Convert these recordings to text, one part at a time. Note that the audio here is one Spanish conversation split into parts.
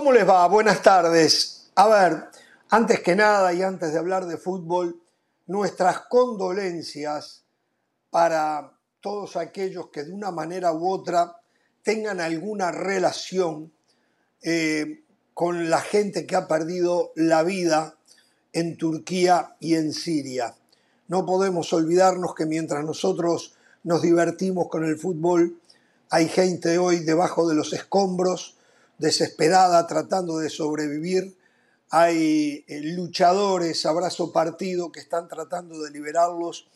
¿Cómo les va? Buenas tardes. A ver, antes que nada y antes de hablar de fútbol, nuestras condolencias para todos aquellos que de una manera u otra tengan alguna relación eh, con la gente que ha perdido la vida en Turquía y en Siria. No podemos olvidarnos que mientras nosotros nos divertimos con el fútbol, hay gente hoy debajo de los escombros, desesperada, tratando de sobrevivir. Hay eh, luchadores, abrazo partido, que están tratando de liberarlos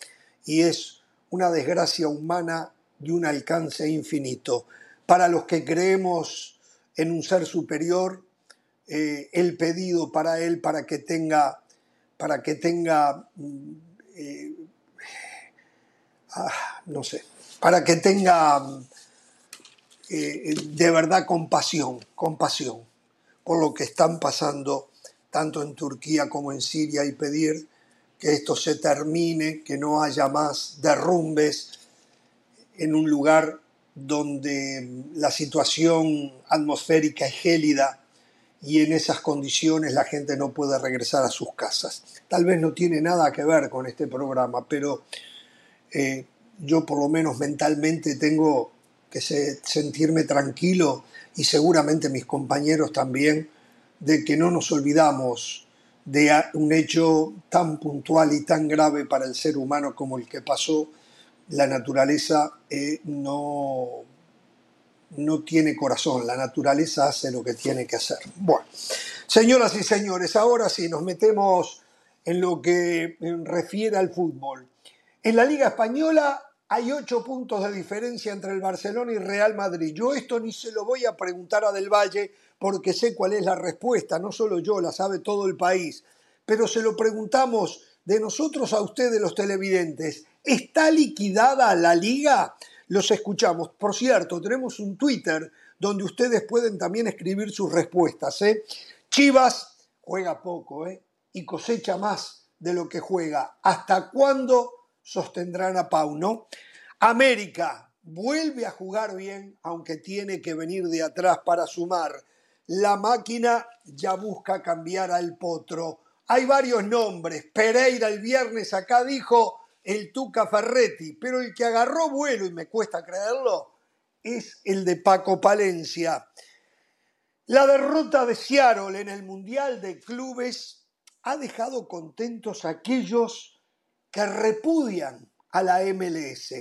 y es una desgracia humana de un alcance infinito. Para los que creemos en un ser superior, eh, el pedido para él para que tenga, para que tenga, mm, eh, ah, no sé, para que tenga eh, de verdad compasión, compasión por lo que están pasando tanto en Turquía como en Siria y pedir que esto se termine, que no haya más derrumbes en un lugar donde la situación atmosférica es gélida y en esas condiciones la gente no puede regresar a sus casas. Tal vez no tiene nada que ver con este programa, pero eh, yo por lo menos mentalmente tengo que sentirme tranquilo y seguramente mis compañeros también de que no nos olvidamos de un hecho tan puntual y tan grave para el ser humano como el que pasó. La naturaleza eh, no, no tiene corazón, la naturaleza hace lo que tiene que hacer. Bueno, señoras y señores, ahora sí nos metemos en lo que refiere al fútbol. En la Liga Española hay ocho puntos de diferencia entre el Barcelona y Real Madrid. Yo esto ni se lo voy a preguntar a Del Valle porque sé cuál es la respuesta, no solo yo, la sabe todo el país, pero se lo preguntamos de nosotros a ustedes los televidentes. ¿Está liquidada la liga? Los escuchamos. Por cierto, tenemos un Twitter donde ustedes pueden también escribir sus respuestas. ¿eh? Chivas juega poco ¿eh? y cosecha más de lo que juega. ¿Hasta cuándo? Sostendrán a Pau, ¿no? América vuelve a jugar bien, aunque tiene que venir de atrás para sumar. La máquina ya busca cambiar al potro. Hay varios nombres. Pereira el viernes acá dijo el Tuca Ferretti, pero el que agarró vuelo, y me cuesta creerlo, es el de Paco Palencia. La derrota de Seattle en el Mundial de Clubes ha dejado contentos a aquellos que repudian a la MLS.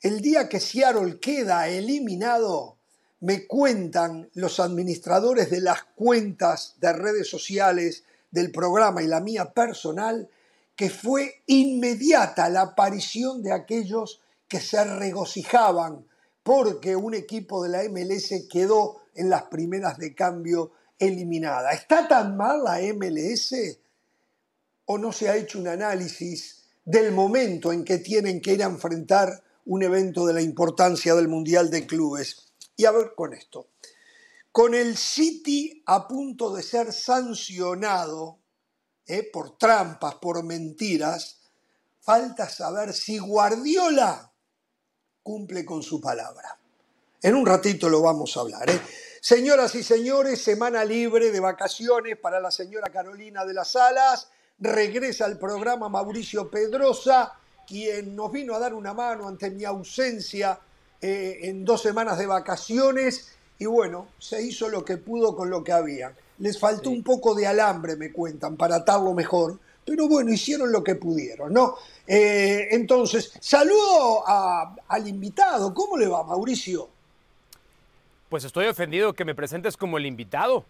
El día que Seattle queda eliminado, me cuentan los administradores de las cuentas de redes sociales del programa y la mía personal, que fue inmediata la aparición de aquellos que se regocijaban porque un equipo de la MLS quedó en las primeras de cambio eliminada. ¿Está tan mal la MLS o no se ha hecho un análisis del momento en que tienen que ir a enfrentar un evento de la importancia del Mundial de Clubes. Y a ver con esto. Con el City a punto de ser sancionado eh, por trampas, por mentiras, falta saber si Guardiola cumple con su palabra. En un ratito lo vamos a hablar. ¿eh? Señoras y señores, semana libre de vacaciones para la señora Carolina de las Alas regresa al programa Mauricio Pedrosa, quien nos vino a dar una mano ante mi ausencia eh, en dos semanas de vacaciones y bueno, se hizo lo que pudo con lo que había. Les faltó un poco de alambre, me cuentan, para atarlo mejor, pero bueno, hicieron lo que pudieron, ¿no? Eh, entonces, saludo al invitado, ¿cómo le va, Mauricio? Pues estoy ofendido que me presentes como el invitado.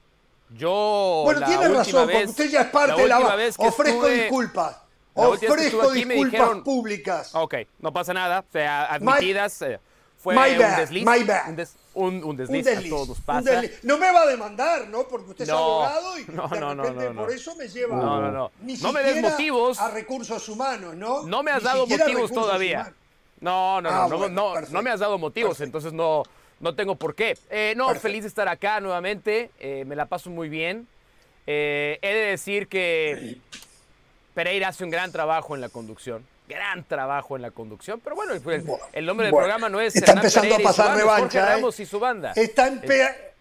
Yo. Bueno, tiene razón, porque usted ya es parte de la. Ofrezco disculpas. Ofrezco disculpas públicas. Ok, no pasa nada. O sea, admitidas. Eh, fue un desliz. My bad. Un, un, desliz, a todos pasa. No me va a demandar, ¿no? Porque usted es abogado y no, no, no, por eso me lleva. No, no, no. no me des motivos. A recursos humanos, ¿no? No me has dado motivos todavía. No, no, no, ah, no, no, me has dado motivos, entonces no, no tengo por qué. Eh, no, feliz de estar acá nuevamente. Eh, me la paso muy bien. Eh, he de decir que Pereira hace un gran trabajo en la conducción. Gran trabajo en la conducción. Pero bueno, el, nombre del programa no es. Está empezando a pasar revancha. y su banda. Está,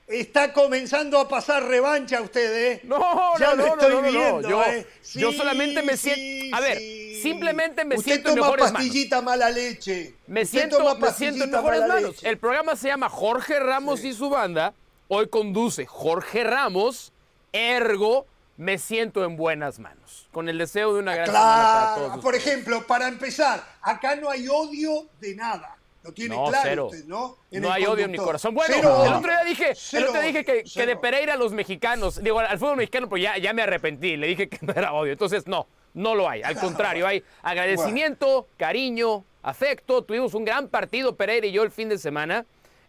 Está comenzando a pasar revancha usted, ¿eh? No, no, no, no, no, Yo, ¿eh? yo solamente me siento. a ver, simplemente me siento en mejores pastillita mala leche. Me siento, me siento en mejores manos. El programa se llama Jorge Ramos y su banda. Hoy conduce Jorge Ramos, ergo me siento en buenas manos. Con el deseo de una gran semana para todos. Por ejemplo, para empezar, acá no hay odio de nada. Lo tiene claro Usted, ¿no? no hay odio en mi corazón. Bueno, el otro día dije, el otro dije que, que, de Pereira a los mexicanos, digo, al fútbol mexicano, pues ya, ya me arrepentí. Le dije que no era odio. Entonces, no, no lo hay. Al contrario, hay agradecimiento, cariño, afecto. Tuvimos un gran partido, Pereira y yo, el fin de semana.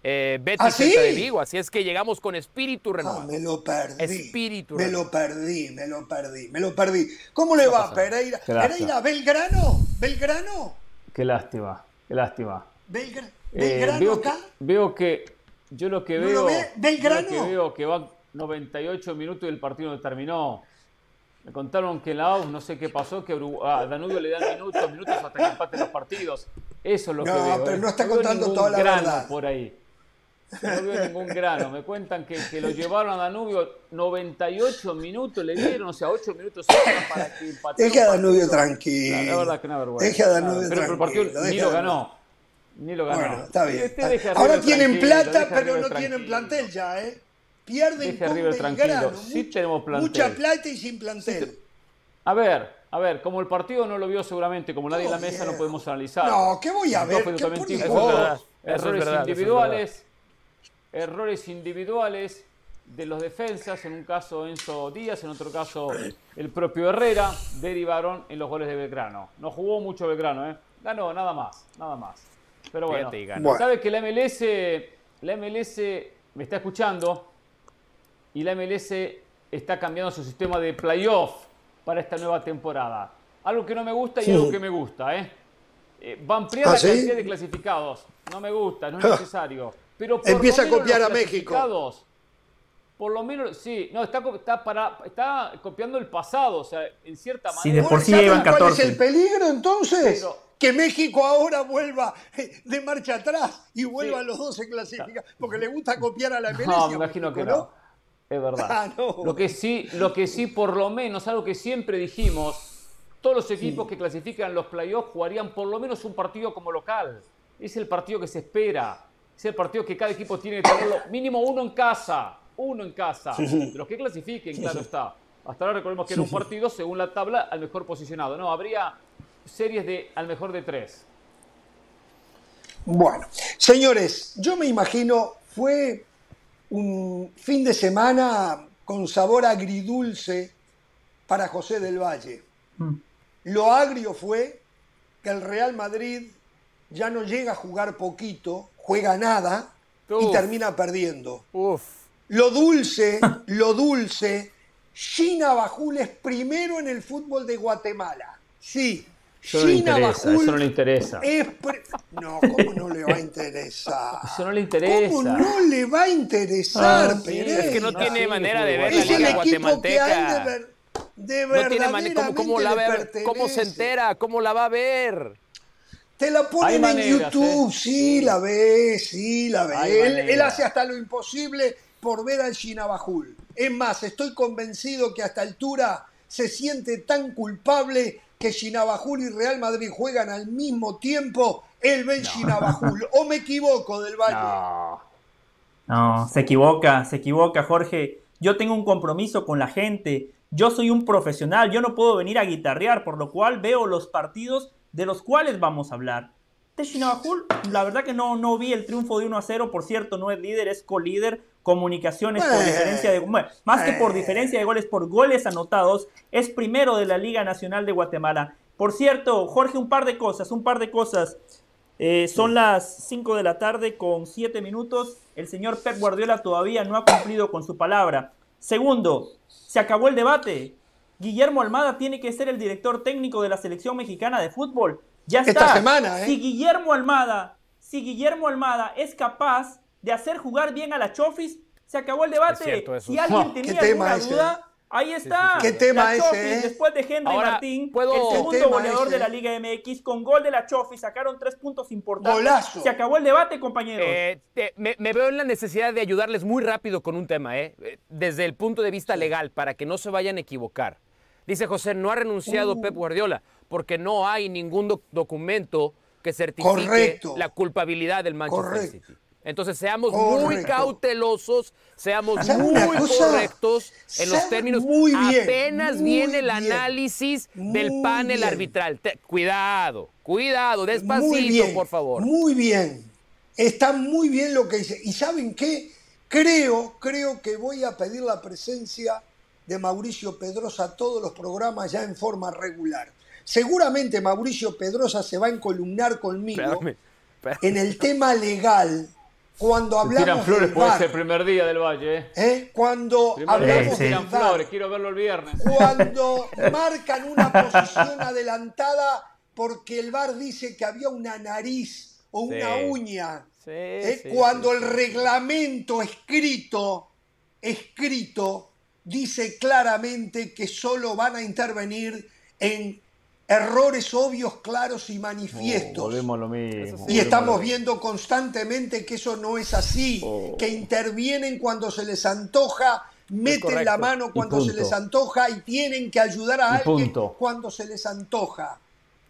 Eh, Betis ¿Ah, de Vigo, así es que llegamos con espíritu ah, renovado. me lo perdí. Espíritu Me lo perdí, me lo perdí, me lo perdí. ¿Cómo le va, Pereira? Pereira, Belgrano, Belgrano. Qué lástima, qué lástima. Belgrano eh, veo acá. Que, veo que yo lo que veo, ¿Belgrano? que veo que van 98 minutos y el partido no terminó. Me contaron que en la AUS no sé qué pasó, que a Danubio le dan minutos, minutos hasta que empaten los partidos. Eso es lo que veo. No, pero no está contando toda la verdad. por ahí. No veo ningún grano. Me cuentan que, que, lo llevaron a Danubio 98 minutos, le dieron, o sea, 8 minutos para que empatara. Deje a Danubio tranquilo. La, verdad que una vergüenza. Deje a Danubio pero, tranquilo. Pero el partido ni lo ganó. Ni lo ganó. Bueno, está bien. Ahora tienen plata, pero no tienen plantel ya, ¿eh? Pierden con Belgrano. Sí tenemos plantel. Mucha plata y sin plantel. A ver, a ver, como el partido no lo vio seguramente, como nadie en la mesa, no podemos analizar. No, ¿qué voy a ver? Errores individuales errores individuales de los defensas, en un caso Enzo Díaz, en otro caso el propio Herrera, derivaron en los goles de Belgrano. No jugó mucho Belgrano, ¿eh? Ganó, nada más, nada más. Pero bueno, sabe que la MLS, la MLS me está escuchando y la MLS está cambiando su sistema de playoff para esta nueva temporada. Algo que no me gusta y algo que me gusta, ¿eh? eh va a ampliar ¿Ah, la cantidad de clasificados. No me gusta, no es necesario. Pero Empieza a copiar a México. Por lo menos, sí, no, está, está, para, está copiando el pasado, o sea, en cierta manera. Sí, de por sí ¿Cuál es el peligro entonces? Que México ahora vuelva de marcha atrás y vuelva a los 12 clasificados, porque le gusta copiar a la MLS. No, me imagino que no. Es verdad. Ah, lo, que sí, lo que sí, por lo menos, algo que siempre dijimos, todos los equipos que clasifican los playoffs jugarían por lo menos un partido como local. Es el partido que se espera. Es el partido que cada equipo tiene que tenerlo mínimo uno en casa. Uno en casa. Los que clasifiquen, claro está. Hasta ahora recordemos que era un partido, según la tabla, al mejor posicionado. No, habría series de al mejor de tres. Bueno, señores, yo me imagino fue un fin de semana con sabor agridulce para José del Valle. Mm. Lo agrio fue que el Real Madrid ya no llega a jugar poquito, juega nada y termina perdiendo. Lo dulce, lo dulce, Gina Bajul es primero en el fútbol de Guatemala. Sí. Eso no, le interesa, eso no le interesa. No, ¿cómo no le va a interesar? Eso no le interesa. ¿Cómo no le va a interesar, ah, Es que no tiene manera de ver la liga guatemalteca. De, ver, de no tiene manera, ¿cómo, la ver? ¿Cómo se entera? ¿Cómo la va a ver? Te la ponen en YouTube, ¿eh? sí, la ve, sí, la ve. Él, hace hasta lo imposible por ver al Shinabajul. Es más, estoy convencido que a esta altura se siente tan culpable que Shinabajul y Real Madrid juegan al mismo tiempo. Él ve Shinabajul. ¿O me equivoco del Valle? No. no, se equivoca, se equivoca, Jorge. Yo tengo un compromiso con la gente. Yo soy un profesional, yo no puedo venir a guitarrear, por lo cual veo los partidos de los cuales vamos a hablar. De la verdad que no, no vi el triunfo de 1 a 0, por cierto, no es líder, es co-líder, comunicaciones por diferencia de más que por diferencia de goles, por goles anotados, es primero de la Liga Nacional de Guatemala. Por cierto, Jorge, un par de cosas, un par de cosas. Eh, son las 5 de la tarde con 7 minutos. El señor Pep Guardiola todavía no ha cumplido con su palabra. Segundo, se acabó el debate. Guillermo Almada tiene que ser el director técnico de la selección mexicana de fútbol. Ya está. Esta semana, ¿eh? Si Guillermo Almada, si Guillermo Almada es capaz de hacer jugar bien a la Chofis, se acabó el debate. si alguien tenía alguna duda, Ahí está. ¿Qué tema ese? Eh? Después de Henry Martín, el segundo goleador de la Liga MX, con gol de la Chofi, sacaron tres puntos importantes. Golazo. Se acabó el debate, compañeros. Eh, me, veo en la necesidad de ayudarles muy rápido con un tema, ¿eh? desde el punto de vista legal, para que no se vayan a equivocar. Dice José, no ha renunciado uh. Pep Guardiola porque no hay ningún documento que certifique la culpabilidad del Manchester City. Entonces seamos muy cautelosos, seamos muy correctos en los términos. Muy Apenas viene el análisis del panel arbitral. cuidado, cuidado, despacito, por favor. Muy bien. Está muy bien lo que dice. ¿Y saben qué? Creo, creo que voy a pedir la presencia de Mauricio Pedrosa a todos los programas ya en forma regular. Seguramente Mauricio Pedrosa se va a encolumnar conmigo en el tema legal cuando hablamos tiran flores por ese primer día del Valle. ¿eh? ¿Eh? Cuando hablamos tiran flores, quiero verlo el viernes. Cuando marcan una posición adelantada porque el VAR dice que había una nariz o una uña. ¿eh? cuando el reglamento escrito, escrito, dice claramente que solo van a intervenir en errores obvios, claros y manifiestos. y estamos viendo constantemente que eso no es así, oh. que intervienen cuando se les antoja, meten la mano cuando se les antoja y tienen que ayudar a alguien cuando se les antoja.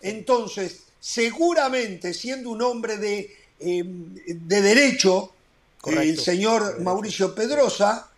Entonces, seguramente siendo un hombre de, em, de derecho, el señor Mauricio Pedrosa,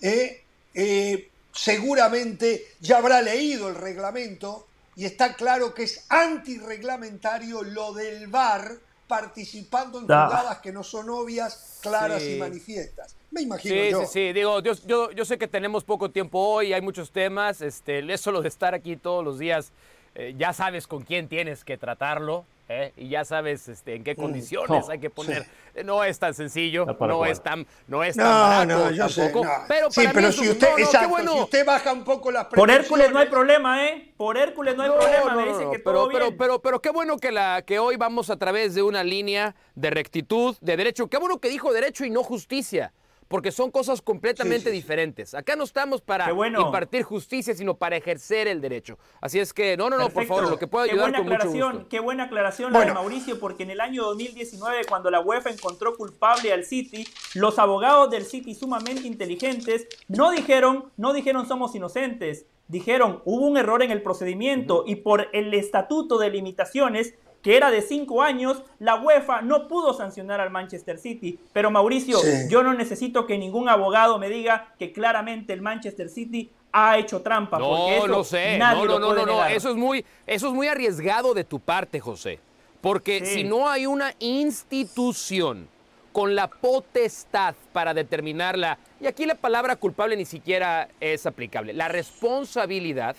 eh, eh, seguramente ya habrá leído el reglamento y está claro que es antirreglamentario lo del VAR participando en jugadas que no son obvias, claras y manifiestas. Me imagino sí, yo. Sí, sí, digo, yo, yo, sé que tenemos poco tiempo hoy, hay muchos temas, este, eso lo de estar aquí todos los días, eh, ya sabes con quién tienes que tratarlo, ¿eh? y ya sabes este, en qué mm, condiciones hay que poner. No es tan sencillo, no, es tan, no es tan barato no, tampoco. Pero sí, pero si usted, bueno. si usted baja un poco las Por Hércules no hay problema, ¿eh? Por Hércules no hay problema, me dice que pero, todo pero, bien. Pero, pero, qué bueno que, la, que hoy vamos a través de una línea de rectitud, de derecho. Qué bueno que dijo derecho y no justicia porque son cosas completamente diferentes. Acá no estamos para impartir justicia, sino para ejercer el derecho. Así es que, no, no, no, por favor, lo que pueda ayudar qué buena aclaración, Qué buena aclaración la de Mauricio, porque en el año 2019, cuando la UEFA encontró culpable al City, los abogados del City sumamente inteligentes no dijeron, no dijeron somos inocentes, dijeron hubo un error en el procedimiento y por el estatuto de limitaciones que era de cinco años, la UEFA no pudo sancionar al Manchester City. Pero Mauricio, yo no necesito que ningún abogado me diga que claramente el Manchester City ha hecho trampa. No, porque eso no sé. no, no, no, no, Eso es muy, eso es muy arriesgado de tu parte, José. Porque si no hay una institución con la potestad para determinarla, y aquí la palabra culpable ni siquiera es aplicable, la responsabilidad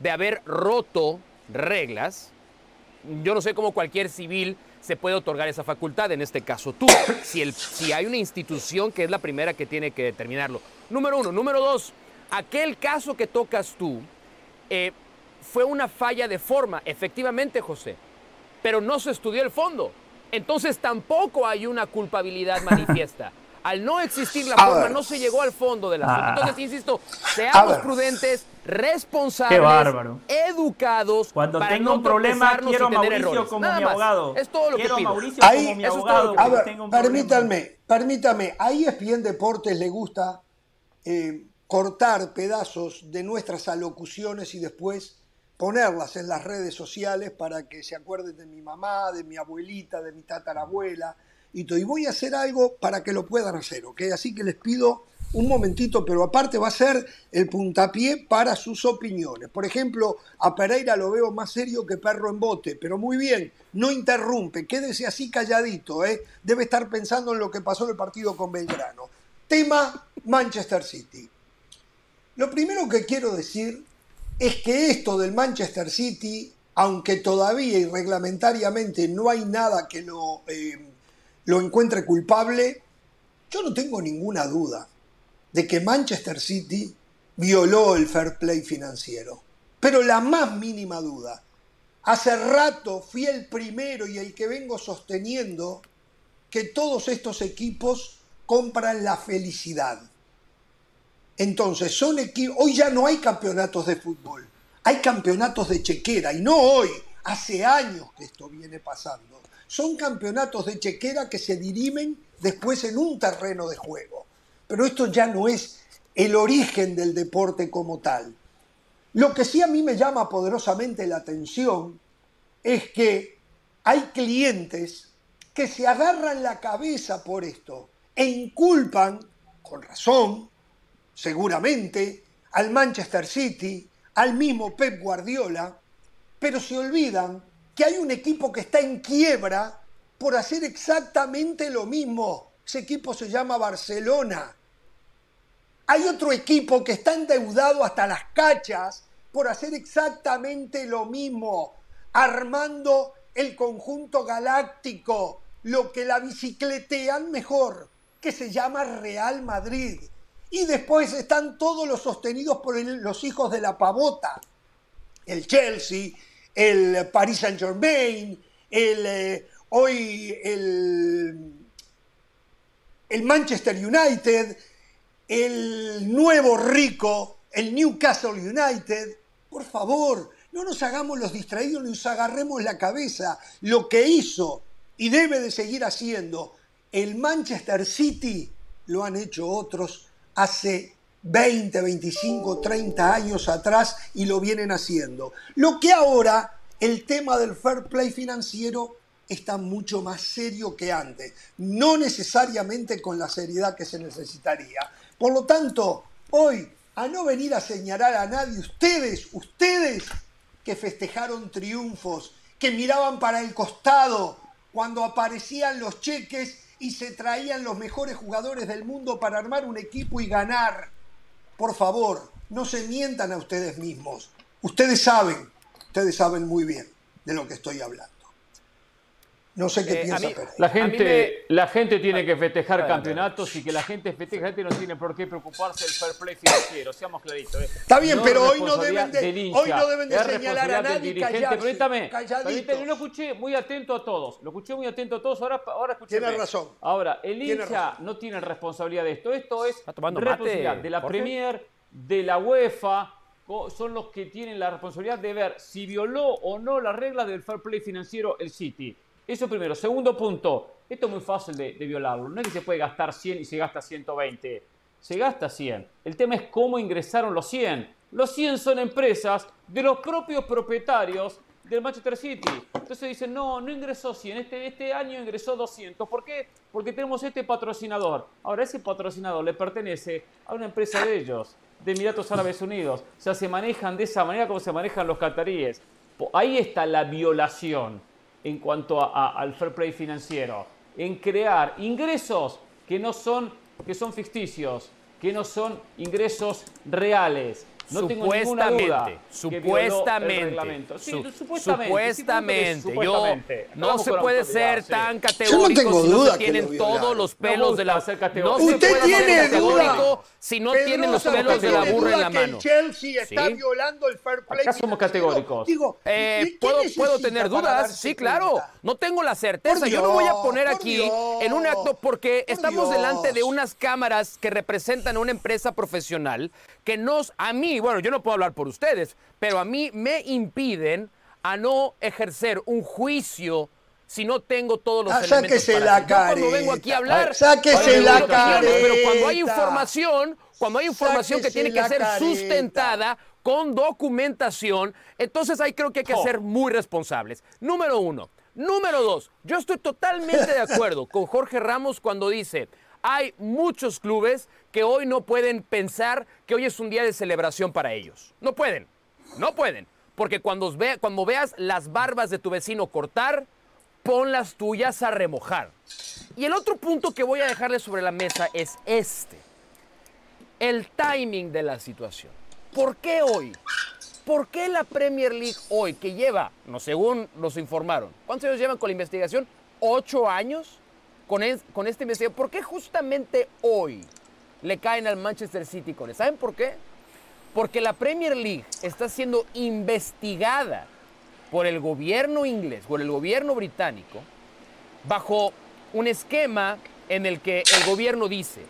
de haber roto reglas, yo no sé cómo cualquier civil se puede otorgar esa facultad, en este caso tú, si, el, si hay una institución que es la primera que tiene que determinarlo. Número uno. Número dos, aquel caso que tocas tú eh, fue una falla de forma, efectivamente, José, pero no se estudió el fondo. Entonces tampoco hay una culpabilidad manifiesta. Al no existir la forma, no se llegó al fondo de la ah. Entonces, insisto, seamos prudentes, responsables, educados. Cuando para tengo un problema, quiero a Mauricio como mi abogado. Es todo lo quiero que pido. Mauricio ahí, como mi abogado. A ver, permítanme, permítanme. A ESPN Deportes le gusta eh, cortar pedazos de nuestras alocuciones y después ponerlas en las redes sociales para que se acuerden de mi mamá, de mi abuelita, de mi tatarabuela y voy a hacer algo para que lo puedan hacer, ¿ok? Así que les pido un momentito, pero aparte va a ser el puntapié para sus opiniones. Por ejemplo, a Pereira lo veo más serio que perro en bote, pero muy bien, no interrumpe, quédese así calladito, ¿eh? Debe estar pensando en lo que pasó en el partido con Belgrano. Tema Manchester City. Lo primero que quiero decir es que esto del Manchester City, aunque todavía y reglamentariamente no hay nada que lo... Eh, lo encuentre culpable, yo no tengo ninguna duda de que Manchester City violó el fair play financiero. Pero la más mínima duda. Hace rato fui el primero y el que vengo sosteniendo que todos estos equipos compran la felicidad. Entonces, son equipos, hoy ya no hay campeonatos de fútbol, hay campeonatos de chequera, y no hoy, hace años que esto viene pasando. Son campeonatos de chequera que se dirimen después en un terreno de juego. Pero esto ya no es el origen del deporte como tal. Lo que sí a mí me llama poderosamente la atención es que hay clientes que se agarran la cabeza por esto e inculpan, con razón, seguramente, al Manchester City, al mismo Pep Guardiola, pero se olvidan que hay un equipo que está en quiebra por hacer exactamente lo mismo. Ese equipo se llama Barcelona. Hay otro equipo que está endeudado hasta las cachas por hacer exactamente lo mismo, armando el conjunto galáctico, lo que la bicicletean mejor, que se llama Real Madrid. Y después están todos los sostenidos por los hijos de la pavota. El Chelsea, el Paris Saint Germain, el, eh, hoy el, el Manchester United, el nuevo rico, el Newcastle United. Por favor, no nos hagamos los distraídos, ni nos agarremos la cabeza. Lo que hizo y debe de seguir haciendo el Manchester City lo han hecho otros hace 20, 25, 30 años atrás y lo vienen haciendo. Lo que ahora el tema del fair play financiero está mucho más serio que antes, no necesariamente con la seriedad que se necesitaría. Por lo tanto, hoy, a no venir a señalar a nadie, ustedes, ustedes que festejaron triunfos, que miraban para el costado cuando aparecían los cheques y se traían los mejores jugadores del mundo para armar un equipo y ganar. Por favor, no se mientan a ustedes mismos. Ustedes saben, ustedes saben muy bien de lo que estoy hablando. No sé qué eh, piensa La gente, la gente tiene que festejar campeonatos y que la gente festeje, gente no tiene por qué preocuparse del fair play financiero, seamos claritos. ¿eh? Está bien, pero hoy no deben de, hoy no deben de señalar a nadie dirigente. Permítame, yo lo escuché muy atento a todos, lo escuché muy atento a todos, ahora, ahora escuché. Tiene razón. Ahora, el hincha no tiene responsabilidad de esto, esto es responsabilidad de la Premier, de la UEFA, son los que tienen la responsabilidad de ver si violó o no las reglas del fair play financiero el City. Eso primero. Segundo punto, esto es muy fácil de, violarlo. No es que se puede gastar 100 y se gasta 120. Se gasta 100. El tema es cómo ingresaron los 100. Los 100 son empresas de los propios propietarios del Manchester City. Entonces dicen, no, no ingresó 100, este, este año ingresó 200. ¿Por qué? Porque tenemos este patrocinador. Ahora, ese patrocinador le pertenece a una empresa de ellos, de Emiratos Árabes Unidos. O sea, se manejan de esa manera como se manejan los cataríes. Ahí está la violación en cuanto al fair play financiero, en crear ingresos que no son, que son ficticios, que no son ingresos reales, no tengo ninguna duda supuestamente, sí, supuestamente, supuestamente, yo no se puede ser tan categórico yo no tengo si duda no tienen todos los pelos de la no se Usted tiene categórico si no tienen los pelos de la burra en la mano. Que Chelsea está violando el fair play. Acá somos categóricos. Digo, eh, puedo, puedo tener dudas, sí, claro. No tengo la certeza. yo lo voy a poner aquí en un acto porque estamos delante de unas cámaras que representan a una empresa profesional que nos, a mí, bueno, yo no puedo hablar por ustedes, pero a mí me impiden a no ejercer un juicio si no tengo todos los ah, elementos para la cara. cuando vengo aquí a hablar, sáquese la cara. Pero cuando hay información, cuando hay información que tiene que ser sustentada con documentación, entonces ahí creo que hay que ser muy responsables. Número uno. Número dos, yo estoy totalmente de acuerdo con Jorge Ramos cuando dice, hay muchos clubes que hoy no pueden pensar que hoy es un día de celebración para ellos. No pueden, no pueden. Porque cuando, cuando veas las barbas de tu vecino cortar, pon las tuyas a remojar. Y el otro punto que voy a dejarle sobre la mesa es este. El timing de la situación. ¿Por qué hoy? ¿Por qué la Premier League hoy, que lleva, no según nos informaron, ¿cuántos años llevan con la investigación? ¿Ocho años? Con, esta investigación. ¿Por qué justamente hoy le caen al Manchester City con eso? ¿Saben por qué? Porque la Premier League está siendo investigada por el gobierno inglés, por el gobierno británico, bajo un esquema en el que el gobierno dice,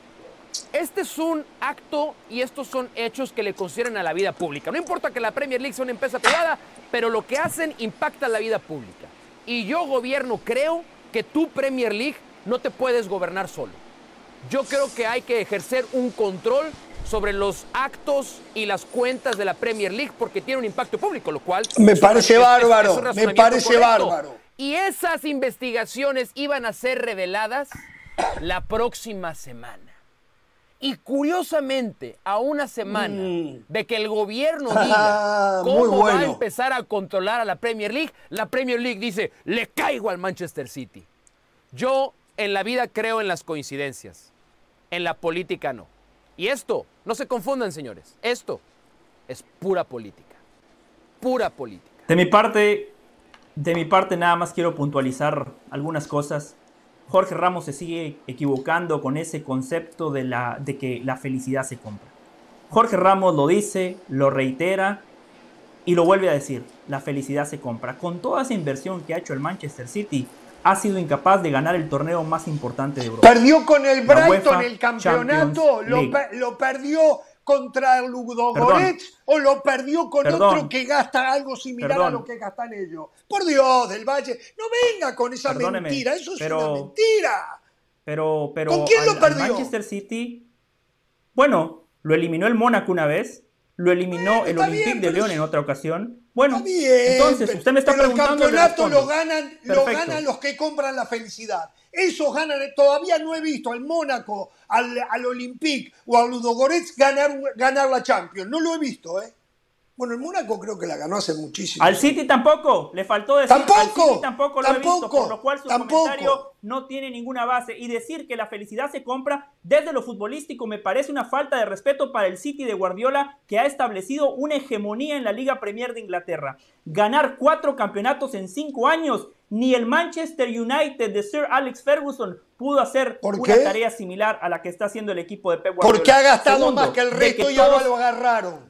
este es un acto y estos son hechos que le conciernen a la vida pública. No importa que la Premier League sea una empresa privada, pero lo que hacen impacta la vida pública. Y yo, gobierno, creo que tu Premier League no te puedes gobernar solo. Yo creo que hay que ejercer un control sobre los actos y las cuentas de la Premier League porque tiene un impacto público, lo cual... Me parece bárbaro, me parece bárbaro. Y esas investigaciones iban a ser reveladas la próxima semana. Y curiosamente, a una semana mm. de que el gobierno diga cómo va a empezar a controlar a la Premier League, la Premier League dice, le caigo al Manchester City. Yo en la vida creo en las coincidencias, en la política no. Y esto, no se confundan señores, esto es pura política, pura política. De mi parte, de mi parte nada más quiero puntualizar algunas cosas. Jorge Ramos se sigue equivocando con ese concepto de, la, de que la felicidad se compra. Jorge Ramos lo dice, lo reitera y lo vuelve a decir, la felicidad se compra. Con toda esa inversión que ha hecho el Manchester City, ha sido incapaz de ganar el torneo más importante de Europa. Perdió con el Brighton el campeonato, lo, perdió contra el Ludogorets o lo perdió con otro que gasta algo similar a lo que gastan ellos. Por Dios, del Valle, no venga con esa mentira, eso es una mentira. Pero, pero ¿Con quién lo perdió? Manchester City, bueno, lo eliminó el Mónaco una vez, lo eliminó el Olympique de León en otra ocasión. Bueno, entonces usted me está preguntando. El campeonato lo ganan, lo ganan los que compran la felicidad. Esos ganan, todavía no he visto al Mónaco, al, al Olympique o al Ludogorets ganar, ganar la Champions. No lo he visto, ¿eh? Bueno, el Mónaco creo que la ganó hace muchísimo. Al City tampoco, le faltó decir. Tampoco. Al City tampoco lo he visto, por lo cual su comentario no tiene ninguna base. Y decir que la felicidad se compra desde lo futbolístico me parece una falta de respeto para el City de Guardiola, que ha establecido una hegemonía en la Liga Premier de Inglaterra. Ganar cuatro campeonatos en cinco años, ni el Manchester United de Sir Alex Ferguson pudo hacer una tarea similar a la que está haciendo el equipo de Pep Guardiola. Porque ha gastado más que el resto y ya lo agarraron.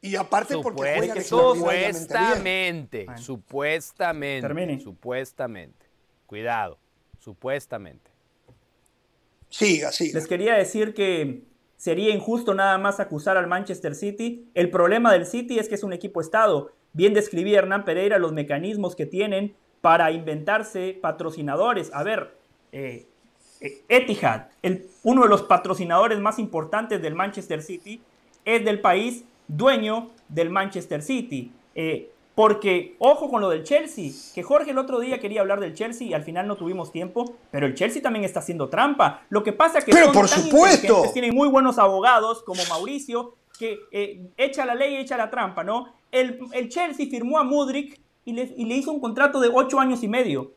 Y aparte porque juega supuestamente, supuestamente, supuestamente. Cuidado, supuestamente. Siga, siga. Les quería decir que sería injusto nada más acusar al Manchester City. El problema del City es que es un equipo estado. Bien describía Hernán Pereira los mecanismos que tienen para inventarse patrocinadores. A ver, eh, eh, Etihad, el, uno de los patrocinadores más importantes del Manchester City, es del país dueño del Manchester City. Eh, porque, ojo con lo del Chelsea, que Jorge el otro día quería hablar del Chelsea y al final no tuvimos tiempo, pero el Chelsea también está haciendo trampa. Lo que pasa es que pero por supuesto. tienen muy buenos abogados como Mauricio, que eh, echa la ley y echa la trampa, ¿no? El, Chelsea firmó a Mudrik y le, hizo un contrato de ocho años y medio.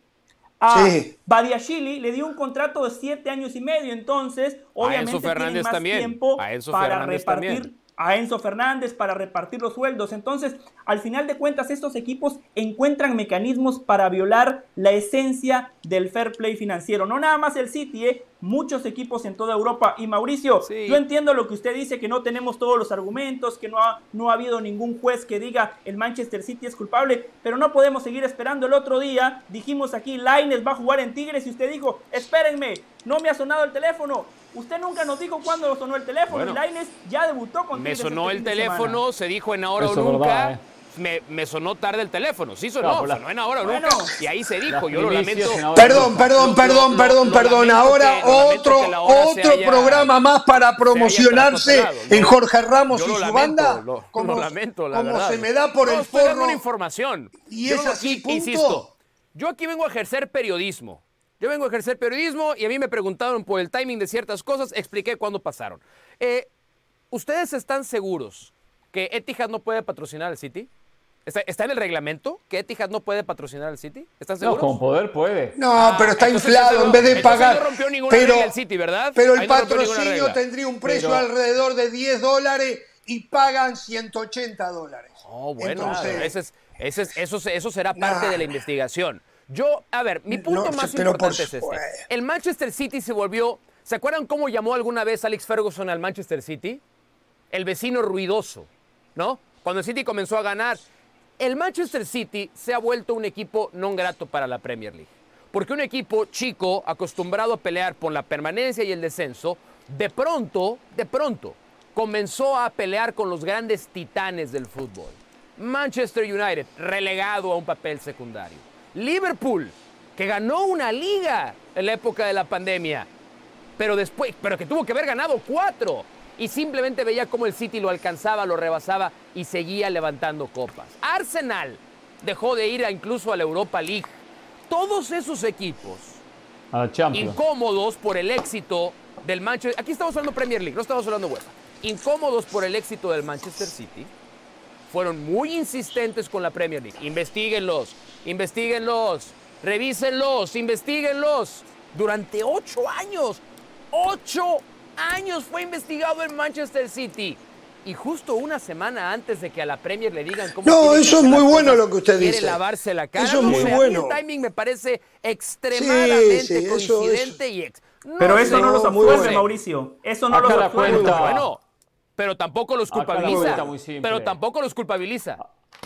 A Badiashili le dio un contrato de siete años y medio, entonces obviamente tiene más tiempo para repartir a Enzo Fernández para repartir los sueldos. Entonces, al final de cuentas, estos equipos encuentran mecanismos para violar la esencia del fair play financiero. No nada más el City, ¿eh? muchos equipos en toda Europa. Y Mauricio, yo entiendo lo que usted dice, que no tenemos todos los argumentos, que no ha, no ha habido ningún juez que diga el Manchester City es culpable, pero no podemos seguir esperando. El otro día dijimos aquí, Laines va a jugar en Tigres y usted dijo, espérenme, no me ha sonado el teléfono. Usted nunca nos dijo cuándo sonó el teléfono. Bueno, Laines ya debutó con Me sonó el teléfono, se dijo en ahora o nunca. ¿eh? Me, sonó tarde el teléfono. Sí sonó, sonó en ahora o nunca. Y ahí se dijo, yo lo lamento. Perdón, perdón, perdón, perdón, perdón. Ahora otro, otro programa más para promocionarse en Jorge Ramos y su banda. como, lamento, la como se me da por el forro. una información. Y es así, Insisto, yo aquí vengo a ejercer periodismo. Yo vengo a ejercer periodismo y a mí me preguntaron por el timing de ciertas cosas, expliqué cuándo pasaron. Eh, ¿Ustedes están seguros que Etihad no puede patrocinar al City? ¿Está, en el reglamento que Etihad no puede patrocinar al City? ¿Están seguros? No, con poder puede. No, ah, pero está inflado en vez de pagar. No rompió ninguna pero, regla el City, ¿verdad? Pero el patrocinio tendría un precio alrededor de 10 dólares y pagan 180 dólares. Oh, bueno, ese es, eso, eso, será parte de la investigación. Yo, a ver, mi punto más importante es este. El Manchester City se volvió. ¿Se acuerdan cómo llamó alguna vez Alex Ferguson al Manchester City? El vecino ruidoso, ¿no? Cuando el City comenzó a ganar. El Manchester City se ha vuelto un equipo no grato para la Premier League. Porque un equipo chico, acostumbrado a pelear por la permanencia y el descenso, de pronto, de pronto, comenzó a pelear con los grandes titanes del fútbol. Manchester United, relegado a un papel secundario. Liverpool, que ganó una liga en la época de la pandemia, pero después, pero que tuvo que haber ganado cuatro. Y simplemente veía cómo el City lo alcanzaba, lo rebasaba y seguía levantando copas. Arsenal dejó de ir incluso a la Europa League. Todos esos equipos incómodos por el éxito del Manchester. Aquí estamos hablando Premier League, no estamos hablando UEFA. Incómodos por el éxito del Manchester City. Fueron muy insistentes con la Premier League. Investíguenlos, investiguenlos, revísenlos, investiguenlos. Durante ocho años, ocho años fue investigado en Manchester City. Y justo una semana antes de que a la Premier le digan cómo. No, eso es muy bueno lo que usted dice. Quiere lavarse la cara. Eso es muy bueno. El timing me parece extremadamente coincidente y ex. pero eso no los absuelve, Mauricio. Eso no los absuelve. Bueno, pero tampoco los culpabiliza. Pero tampoco los culpabiliza.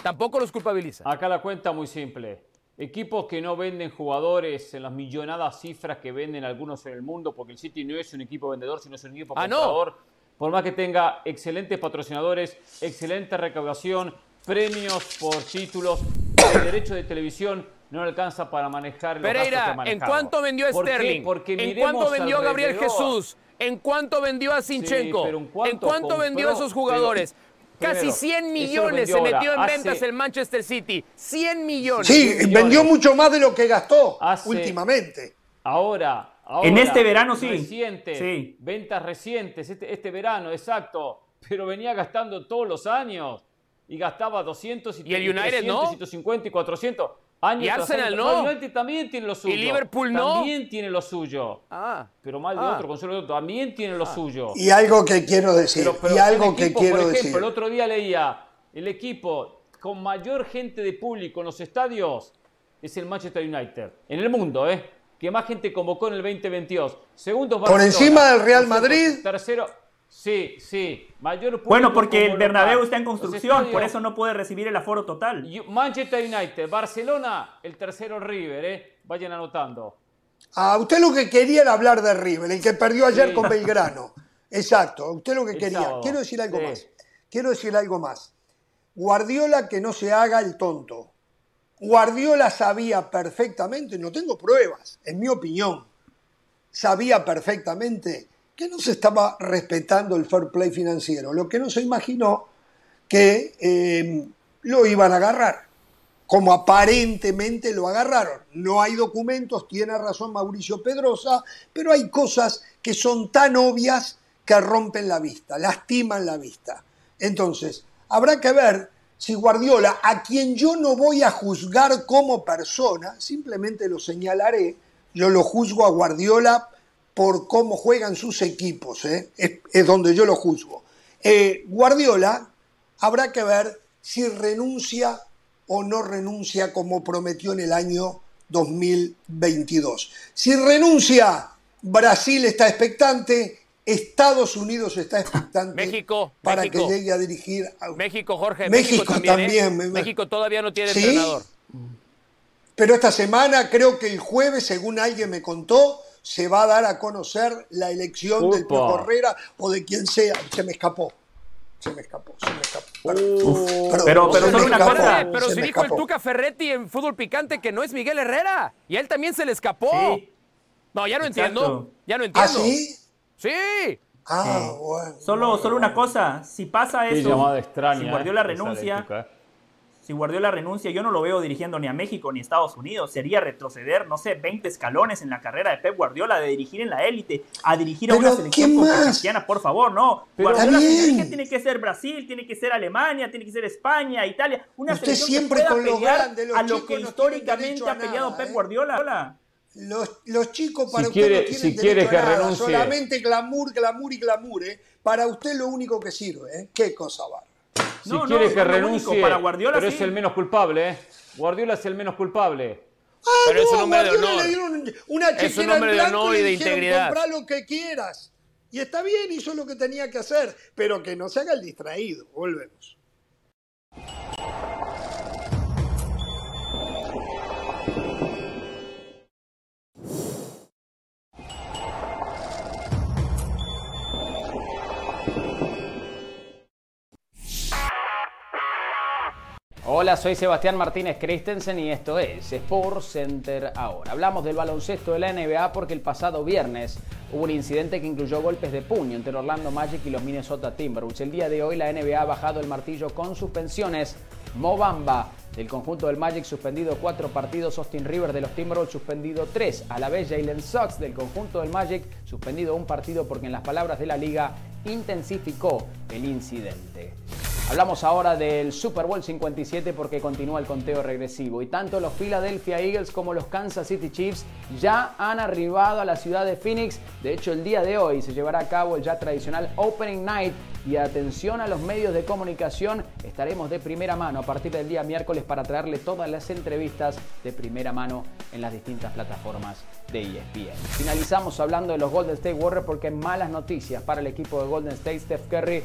Tampoco los culpabiliza. Acá la cuenta muy simple. Equipos que no venden jugadores en las millonadas cifras que venden algunos en el mundo, porque el City no es un equipo vendedor, sino es un equipo ah, comprador. Por más que tenga excelentes patrocinadores, excelente recaudación, premios por títulos, el derecho de televisión no alcanza para manejar los Pereira, gastos que ¿en cuánto vendió a Sterling? ¿En cuánto vendió Gabriel Jesús? ¿En cuánto vendió a Sinchenko? ¿en cuánto, vendió a esos jugadores? Casi 100 millones se metió en ventas el Manchester City. 100 millones. Sí, vendió mucho más de lo que gastó últimamente. Ahora, ahora, en este verano sí. Reciente, sí. Ventas recientes, este, este, verano, exacto. Pero venía gastando todos los años. Y gastaba 200 y, ¿Y el United 300, 150 y 400 y Arsenal no. United también tiene lo suyo. Y Liverpool no. También tiene lo suyo. Ah. Pero mal de ah. otro, consuelo de otro. También tiene lo ah. suyo. Y algo que quiero decir. y algo que quiero por ejemplo, El otro día leía el equipo con mayor gente de público en los estadios es el Manchester United. En el mundo, ¿eh? Que más gente convocó en el 2022. Segundo, Por encima del Real Madrid. Tercero. Sí, sí. Mayor bueno, porque el Bernabéu está en construcción, por eso no puede recibir el aforo total. Manchester United, Barcelona, el tercero River, ¿eh? Vayan anotando. Ah, usted lo que quería era hablar de River, el que perdió ayer con Belgrano. Exacto, usted lo que quería. Quiero decir algo más. Quiero decir algo más. Guardiola que no se haga el tonto. Guardiola sabía perfectamente, no tengo pruebas, en mi opinión, sabía perfectamente que no se estaba respetando el fair play financiero, lo que no se imaginó que eh, lo iban a agarrar, como aparentemente lo agarraron. No hay documentos, tiene razón Mauricio Pedrosa, pero hay cosas que son tan obvias que rompen la vista, lastiman la vista. Entonces, habrá que ver si Guardiola, a quien yo no voy a juzgar como persona, simplemente lo señalaré, yo lo juzgo a Guardiola por cómo juegan sus equipos, ¿eh? es, donde yo lo juzgo. Eh, Guardiola habrá que ver si renuncia o no renuncia como prometió en el año 2022. Si renuncia, Brasil está expectante, Estados Unidos está expectante México, para que llegue a dirigir. México, Jorge. México, también. ¿eh? México todavía no tiene entrenador. Pero esta semana, creo que el jueves, según alguien me contó, se va a dar a conocer la elección del Pío Herrera o de quien sea. Se me escapó. Se me escapó, se me escapó. pero, pero, solo una cosa. Pero si dijo el Tuca Ferretti en fútbol picante que no es Miguel Herrera. Y él también se le escapó. No, ya no entiendo. Ya no entiendo. ¿Ah, sí? Sí. Ah, bueno. Solo, solo una cosa. Si pasa eso, extraña, si Guardiola renuncia, si Guardiola renuncia, yo no lo veo dirigiendo ni a México ni a Estados Unidos. Sería retroceder, no sé, 20 escalones en la carrera de Pep Guardiola, de dirigir en la élite, a dirigir a una selección cristiana, por favor, no. Guardiola tiene que ser Brasil, tiene que ser Alemania, tiene que ser España, Italia. Una selección siempre que pueda pelear a lo que históricamente ha peleado Pep ¿eh? Guardiola. Los, los, chicos para usted no tienen si quiere que nada, solamente glamour, glamour y glamour. ¿eh? Para usted lo único que sirve. ¿eh? Qué cosa va. Si quiere que renuncie, para Guardiola, pero es el menos culpable, ¿eh? Guardiola es el menos culpable. Ah, pero es un hombre de honor. Una es un hombre de honor y de integridad. Comprar lo que quieras. Y está bien, hizo lo que tenía que hacer, pero que no se haga el distraído. Volvemos. Hola, soy Sebastián Martínez Christensen y esto es Sport Center ahora. Hablamos del baloncesto de la NBA porque el pasado viernes hubo un incidente que incluyó golpes de puño entre Orlando Magic y los Minnesota Timberwolves. El día de hoy la NBA ha bajado el martillo con suspensiones. Mobamba del conjunto del Magic suspendido cuatro partidos, Austin Rivers de los Timberwolves suspendido tres, a la vez Jalen Sox del conjunto del Magic suspendido un partido porque en las palabras de la liga intensificó el incidente. Hablamos ahora del Super Bowl 57 porque continúa el conteo regresivo y tanto los Philadelphia Eagles como los Kansas City Chiefs ya han arribado a la ciudad de Phoenix. De hecho, el día de hoy se llevará a cabo el ya tradicional Opening Night y atención a los medios de comunicación, estaremos de primera mano a partir del día miércoles para traerle todas las entrevistas de primera mano en las distintas plataformas de ESPN. Finalizamos hablando de los Golden State Warriors porque malas noticias para el equipo de Golden State. Steph Curry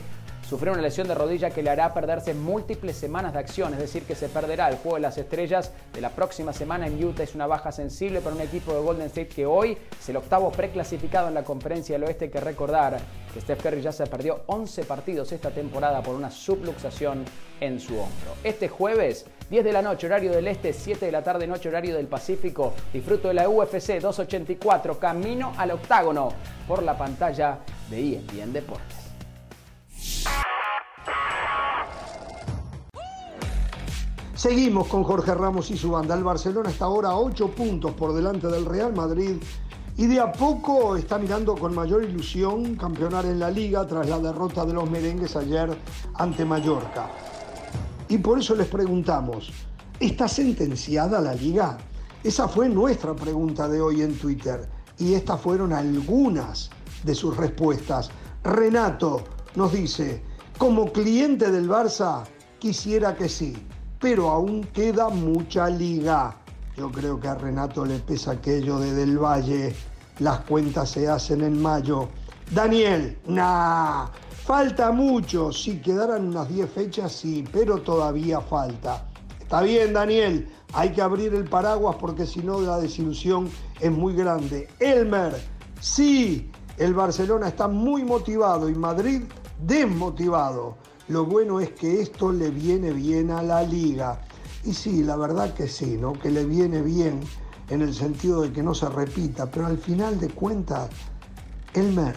sufrió una lesión de rodilla que le hará perderse múltiples semanas de acción, es decir, que se perderá el juego de las estrellas de la próxima semana en Utah. Es una baja sensible para un equipo de Golden State que hoy es el octavo preclasificado en la conferencia del oeste. Que recordar que Steph Curry ya se perdió 11 partidos esta temporada por una subluxación en su hombro. Este jueves, 10 de la noche, horario del este, 7 de la tarde, noche, horario del Pacífico. Disfruto de la UFC 284, camino al octágono por la pantalla de ESPN Deportes. Seguimos con Jorge Ramos y su banda. El Barcelona está ahora a 8 puntos por delante del Real Madrid y de a poco está mirando con mayor ilusión campeonar en la liga tras la derrota de los merengues ayer ante Mallorca. Y por eso les preguntamos, ¿está sentenciada la liga? Esa fue nuestra pregunta de hoy en Twitter y estas fueron algunas de sus respuestas. Renato nos dice, como cliente del Barça, quisiera que sí pero aún queda mucha liga. Yo creo que a Renato le pesa aquello de Del Valle, las cuentas se hacen en mayo. Daniel, nah, falta mucho, si quedaran unas 10 fechas sí, pero todavía falta. Está bien, Daniel, hay que abrir el paraguas porque si no la desilusión es muy grande. Elmer, sí, el Barcelona está muy motivado y Madrid desmotivado. Lo bueno es que esto le viene bien a la liga. Y sí, la verdad que sí, ¿no? Que le viene bien en el sentido de que no se repita, pero al final de cuentas, Elmer,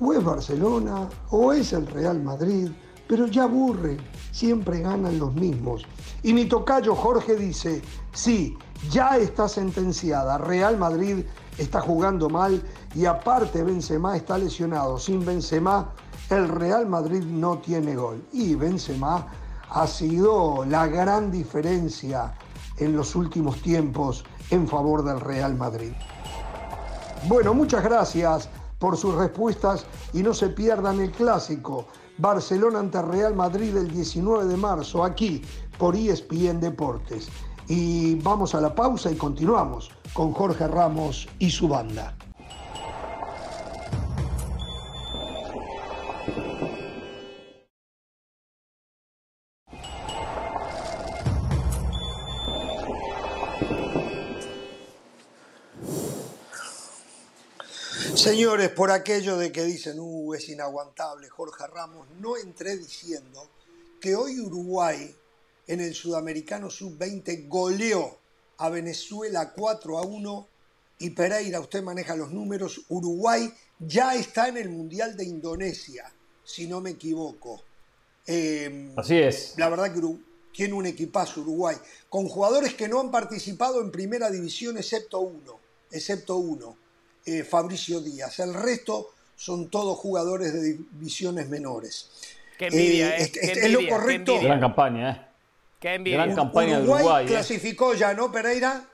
o es Barcelona o es el Real Madrid, pero ya aburre, siempre ganan los mismos. Y mi tocayo Jorge dice, sí, ya está sentenciada, Real Madrid está jugando mal y aparte Benzema está lesionado. Sin Benzema el Real Madrid no tiene gol. Y Benzema ha sido la gran diferencia en los últimos tiempos en favor del Real Madrid. Bueno, muchas gracias por sus respuestas y no se pierdan el clásico Barcelona ante Real Madrid el 19 de marzo aquí por ESPN Deportes. Y vamos a la pausa y continuamos con Jorge Ramos y su banda. Señores, por aquello de que dicen, uh, es inaguantable Jorge Ramos, no entré diciendo que hoy Uruguay en el Sudamericano Sub-20 goleó a Venezuela 4 a 1 y Pereira, usted maneja los números, Uruguay ya está en el Mundial de Indonesia, si no me equivoco. Em, Así es. La verdad que tiene un equipazo Uruguay, con jugadores que no han participado en primera división excepto uno, excepto uno. Eh, Fabricio Díaz. El resto son todos jugadores de divisiones menores. Qué envidia, eh, ¿eh? es, lo correcto. Gran campaña, ¿eh? Qué envidia. Gran campaña Uruguay, de Uruguay. clasificó ya, ¿no, Pereira?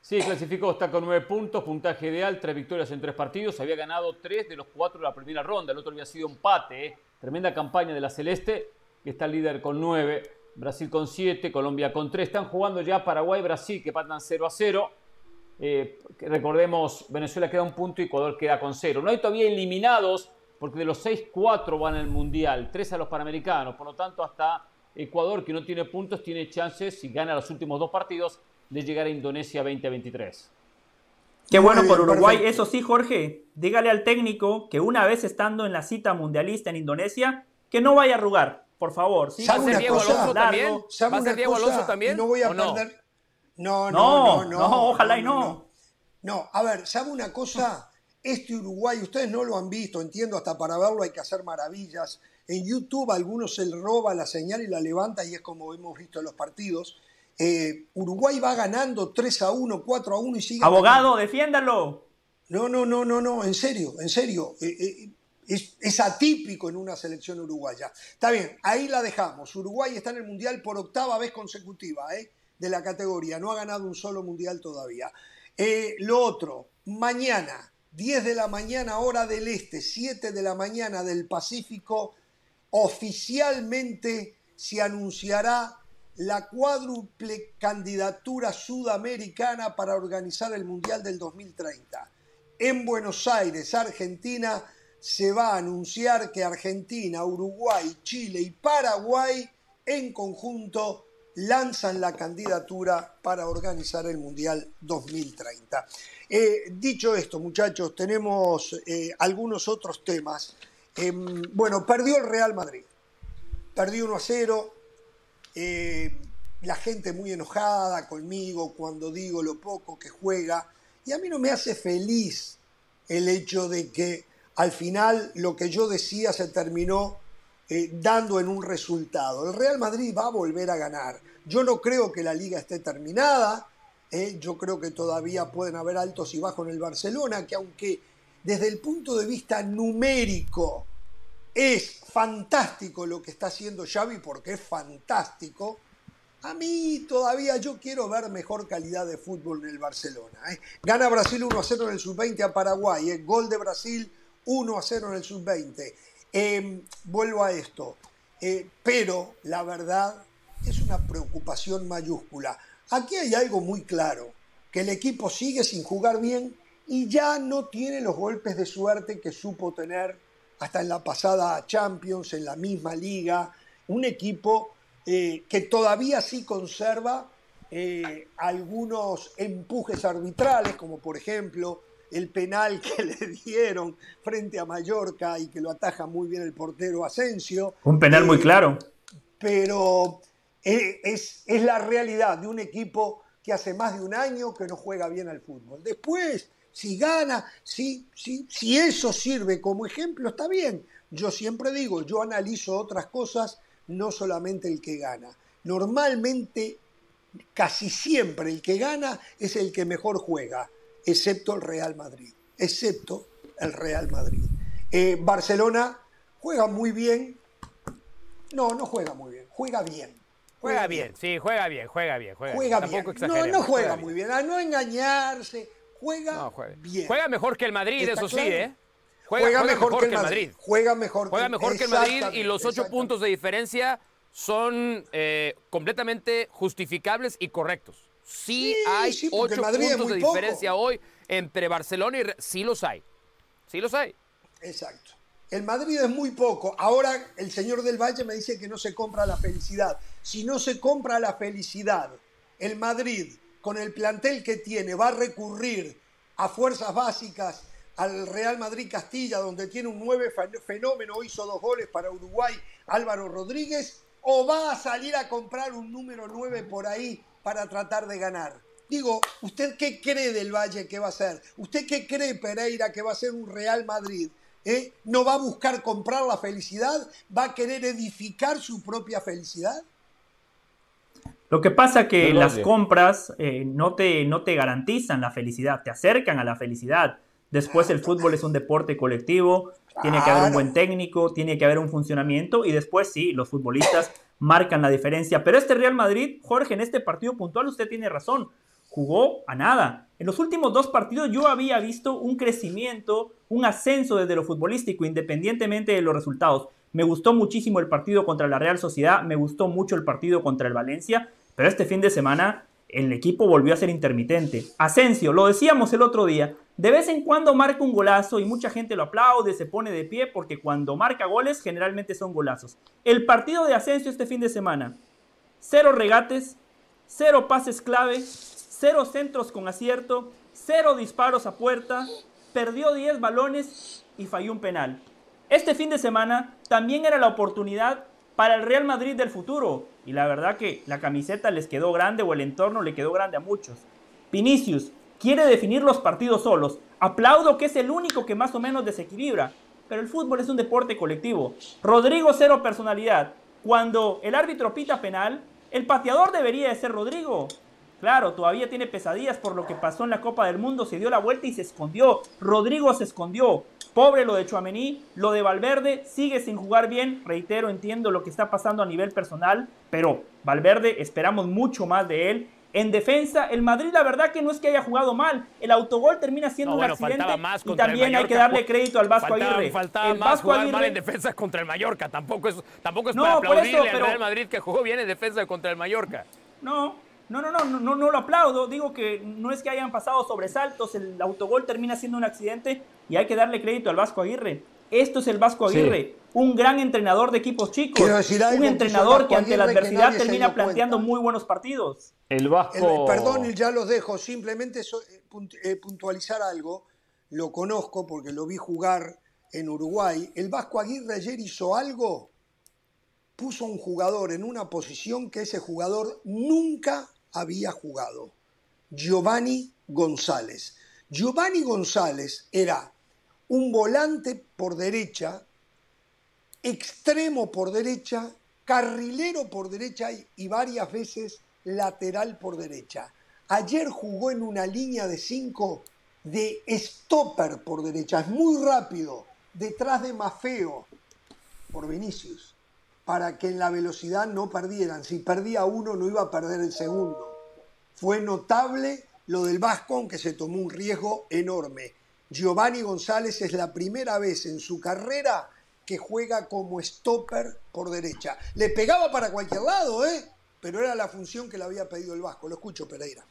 Sí, clasificó, está con nueve puntos, puntaje ideal, tres victorias en tres partidos. Había ganado tres de los cuatro de la primera ronda, el otro había sido empate. Tremenda campaña de la Celeste, que está líder con nueve, Brasil con siete, Colombia con tres. Están jugando ya Paraguay, Brasil, que patan 0 a 0. Eh, recordemos, Venezuela queda un punto y Ecuador queda con cero. No hay todavía eliminados porque de los seis, cuatro van al Mundial, tres a los Panamericanos. Por lo tanto, hasta Ecuador, que no tiene puntos, tiene chances, si gana los últimos dos partidos, de llegar a Indonesia 2023. Qué bueno por Uruguay. Eso sí, Jorge, dígale al técnico que una vez estando en la cita mundialista en Indonesia, que no vaya a arrugar, Por favor, ¿Va a ser Diego Alonso también? ¿Va a ser Diego Alonso también? No voy a perder. No, no, no, no, ojalá y no. No, a ver, ¿sabe una cosa? Este Uruguay, ustedes no lo han visto, entiendo, hasta para verlo hay que hacer maravillas. En YouTube algunos se roba la señal y la levanta y es como hemos visto en los partidos. Eh, Uruguay va ganando 3 a 1, 4 a 1 y sigue. Abogado, defiéndalo. No, no, no, no, no, en serio, en serio. Eh, eh, es, es, atípico en una selección uruguaya. Está bien, ahí la dejamos. Uruguay está en el Mundial por octava vez consecutiva ¿eh? De la categoría. No ha ganado un solo Mundial todavía. lo otro, mañana, 10 de la mañana hora del Este, 7 de la mañana del Pacífico, oficialmente se anunciará la cuádruple candidatura sudamericana para organizar el Mundial del 2030. En Buenos Aires, Argentina, se va a anunciar que Argentina, Uruguay, Chile y Paraguay en conjunto lanzan la candidatura para organizar el Mundial 2030. Eh, dicho esto, muchachos, tenemos eh, algunos otros temas. Em, bueno, perdió el Real Madrid. Perdió 1 a 0 eh, la gente muy enojada conmigo cuando digo lo poco que juega. Y a mí no me hace feliz el hecho de que al final lo que yo decía se terminó dando en un resultado. El Real Madrid va a volver a ganar. Yo no creo que la liga esté terminada. Eh, yo creo que todavía pueden haber altos y bajos en el Barcelona, que aunque desde el punto de vista numérico es fantástico lo que está haciendo Xavi porque es fantástico. A mí todavía yo quiero ver mejor calidad de fútbol en el Barcelona. ¿eh? Gana Brasil 1 a 0 en el sub-20 a Paraguay. ¿eh? Gol de Brasil 1 a 0 en el sub-20. Em, vuelvo a esto. Eh, pero la verdad es una preocupación mayúscula. Aquí hay algo muy claro, que el equipo sigue sin jugar bien y ya no tiene los golpes de suerte que supo tener hasta en la pasada Champions, en la misma liga, un equipo eh, que todavía sí conserva eh, algunos empujes arbitrales, como por ejemplo el penal que le dieron frente a Mallorca y que lo ataja muy bien el portero Asensio. Un penal muy eh, claro. Pero es, es la realidad de un equipo que hace más de un año que no juega bien al fútbol. Después si gana, si, si, si eso sirve como ejemplo, está bien. Yo siempre digo, yo analizo otras cosas, no solamente el que gana. Normalmente, casi siempre el que gana es el que mejor juega, excepto el Real Madrid, excepto el Real Madrid. Eh, Barcelona juega muy bien. No, no juega muy bien, juega bien. Juega, bien. sí, juega bien, juega bien. Juega, bien. No, no juega, muy bien, a no engañarse juega, bien. Juega mejor que el Madrid, eso sí, ¿eh? Juega, mejor, que el Madrid. Juega mejor, juega mejor que el Madrid y los ocho puntos de diferencia son eh, completamente justificables y correctos. Sí, hay ocho puntos de diferencia hoy entre Barcelona y... Sí los hay. Sí los hay. Exacto. El Madrid es muy poco. Ahora el señor del Valle me dice que no se compra la felicidad. Si no se compra la felicidad, el Madrid con el plantel que tiene, va a recurrir a fuerzas básicas al Real Madrid Castilla, donde tiene un nueve fenómeno, hizo dos goles para Uruguay, Álvaro Rodríguez, o va a salir a comprar un número 9 por ahí para tratar de ganar. Digo, ¿usted qué cree del Valle que va a ser? ¿Usted qué cree, Pereira, que va a ser un Real Madrid? ¿Eh? ¿No va a buscar comprar la felicidad? ¿Va a querer edificar su propia felicidad? Lo que pasa que las compras eh, no, te, no te garantizan la felicidad, te acercan a la felicidad. Después el fútbol es un deporte colectivo, tiene que haber un buen técnico, tiene que haber un funcionamiento y después sí, los futbolistas marcan la diferencia. Pero este Real Madrid, Jorge, en este partido puntual usted tiene razón, jugó a nada. En los últimos dos partidos yo había visto un crecimiento, un ascenso desde lo futbolístico, independientemente de los resultados. Me gustó muchísimo el partido contra la Real Sociedad, me gustó mucho el partido contra el Valencia, pero este fin de semana el equipo volvió a ser intermitente. Asensio, lo decíamos el otro día, de vez en cuando marca un golazo y mucha gente lo aplaude, se pone de pie porque cuando marca goles generalmente son golazos. El partido de Asensio este fin de semana, cero regates, cero pases clave, cero centros con acierto, cero disparos a puerta, perdió 10 balones y falló un penal. Este fin de semana también era la oportunidad para el Real Madrid del futuro. Y la verdad que la camiseta les quedó grande o el entorno le quedó grande a muchos. Vinicius quiere definir los partidos solos. Aplaudo que es el único que más o menos desequilibra. Pero el fútbol es un deporte colectivo. Rodrigo cero personalidad. Cuando el árbitro pita penal, el pateador debería de ser Rodrigo. Claro, todavía tiene pesadillas por lo que pasó en la Copa del Mundo, se dio la vuelta y se escondió. Rodrigo se escondió. Pobre lo de Chuamení, lo de Valverde sigue sin jugar bien. Reitero, entiendo lo que está pasando a nivel personal, pero Valverde esperamos mucho más de él. En defensa, el Madrid la verdad que no es que haya jugado mal. El autogol termina siendo un accidente y también hay que darle crédito al Vasco Aguirre. Faltaba más jugar mal en defensa contra el Mallorca. Tampoco es, tampoco es para aplaudirle al Real Madrid que jugó bien en defensa contra el Mallorca. No, no, no, no, no, no lo aplaudo. Digo que no es que hayan pasado sobresaltos. El autogol termina siendo un accidente y hay que darle crédito al Vasco Aguirre. Esto es el Vasco Aguirre, un gran entrenador de equipos chicos, un entrenador que ante la adversidad termina planteando muy buenos partidos. El Vasco. perdón, ya los dejo. Simplemente eh, eh, puntualizar algo. Lo conozco porque lo vi jugar en Uruguay. El Vasco Aguirre ayer hizo algo. Puso un jugador en una posición que ese jugador nunca había jugado. Giovanni González. Giovanni González era un volante por derecha, extremo por derecha, carrilero por derecha y varias veces lateral por derecha. Ayer jugó en una línea de cinco de stopper por derecha, es muy rápido, detrás de Mafeo por Vinicius para que en la velocidad no perdieran. Si perdía uno, no iba a perder el segundo. Fue notable lo del Vasco, que se tomó un riesgo enorme. Giovanni González es la primera vez en su carrera que juega como stopper por derecha. Le pegaba para cualquier lado, ¿eh? pero era la función que le había pedido el Vasco. Lo escucho, Pereira.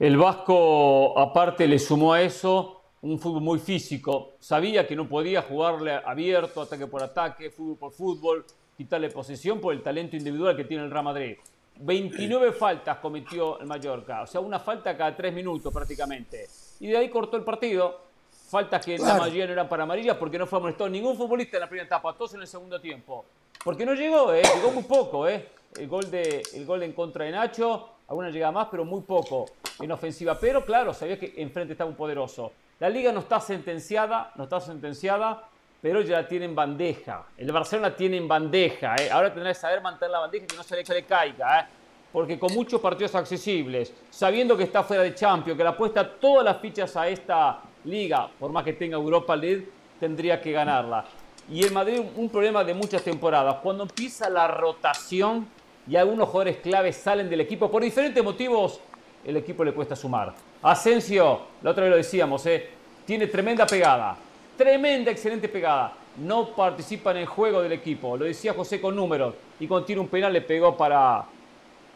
El Vasco, aparte, le sumó a eso un fútbol muy físico. Sabía que no podía jugarle abierto, ataque por ataque, fútbol por fútbol, quitarle posesión por el talento individual que tiene el Real Madrid. 29 faltas cometió el Mallorca, o sea, una falta cada tres minutos prácticamente. Y de ahí cortó el partido. Faltas que la mayoría no eran para amarillas porque no fue amonestado ningún futbolista en la primera etapa, todos en el segundo tiempo. Porque no llegó, ¿eh? llegó muy poco. ¿eh? El, gol de, el gol en contra de Nacho, alguna llega más, pero muy poco en ofensiva. Pero claro, sabía que enfrente estaba un poderoso. La liga no está sentenciada, no está sentenciada, pero ya la tiene en bandeja. El Barcelona tiene en bandeja. ¿eh? Ahora tendrá que saber mantener la bandeja y que no se le, caiga. ¿eh? Porque con muchos partidos accesibles, sabiendo que está fuera de Champions, que le apuesta todas las fichas a esta liga, por más que tenga Europa League, tendría que ganarla. Y el Madrid, un problema de muchas temporadas. Cuando empieza la rotación y algunos jugadores claves salen del equipo por diferentes motivos, el equipo le cuesta sumar. Asensio, la otra vez lo decíamos, ¿eh? tiene tremenda pegada, tremenda, excelente pegada. No participa en el juego del equipo, lo decía José con números, y cuando tiene un penal le pegó para.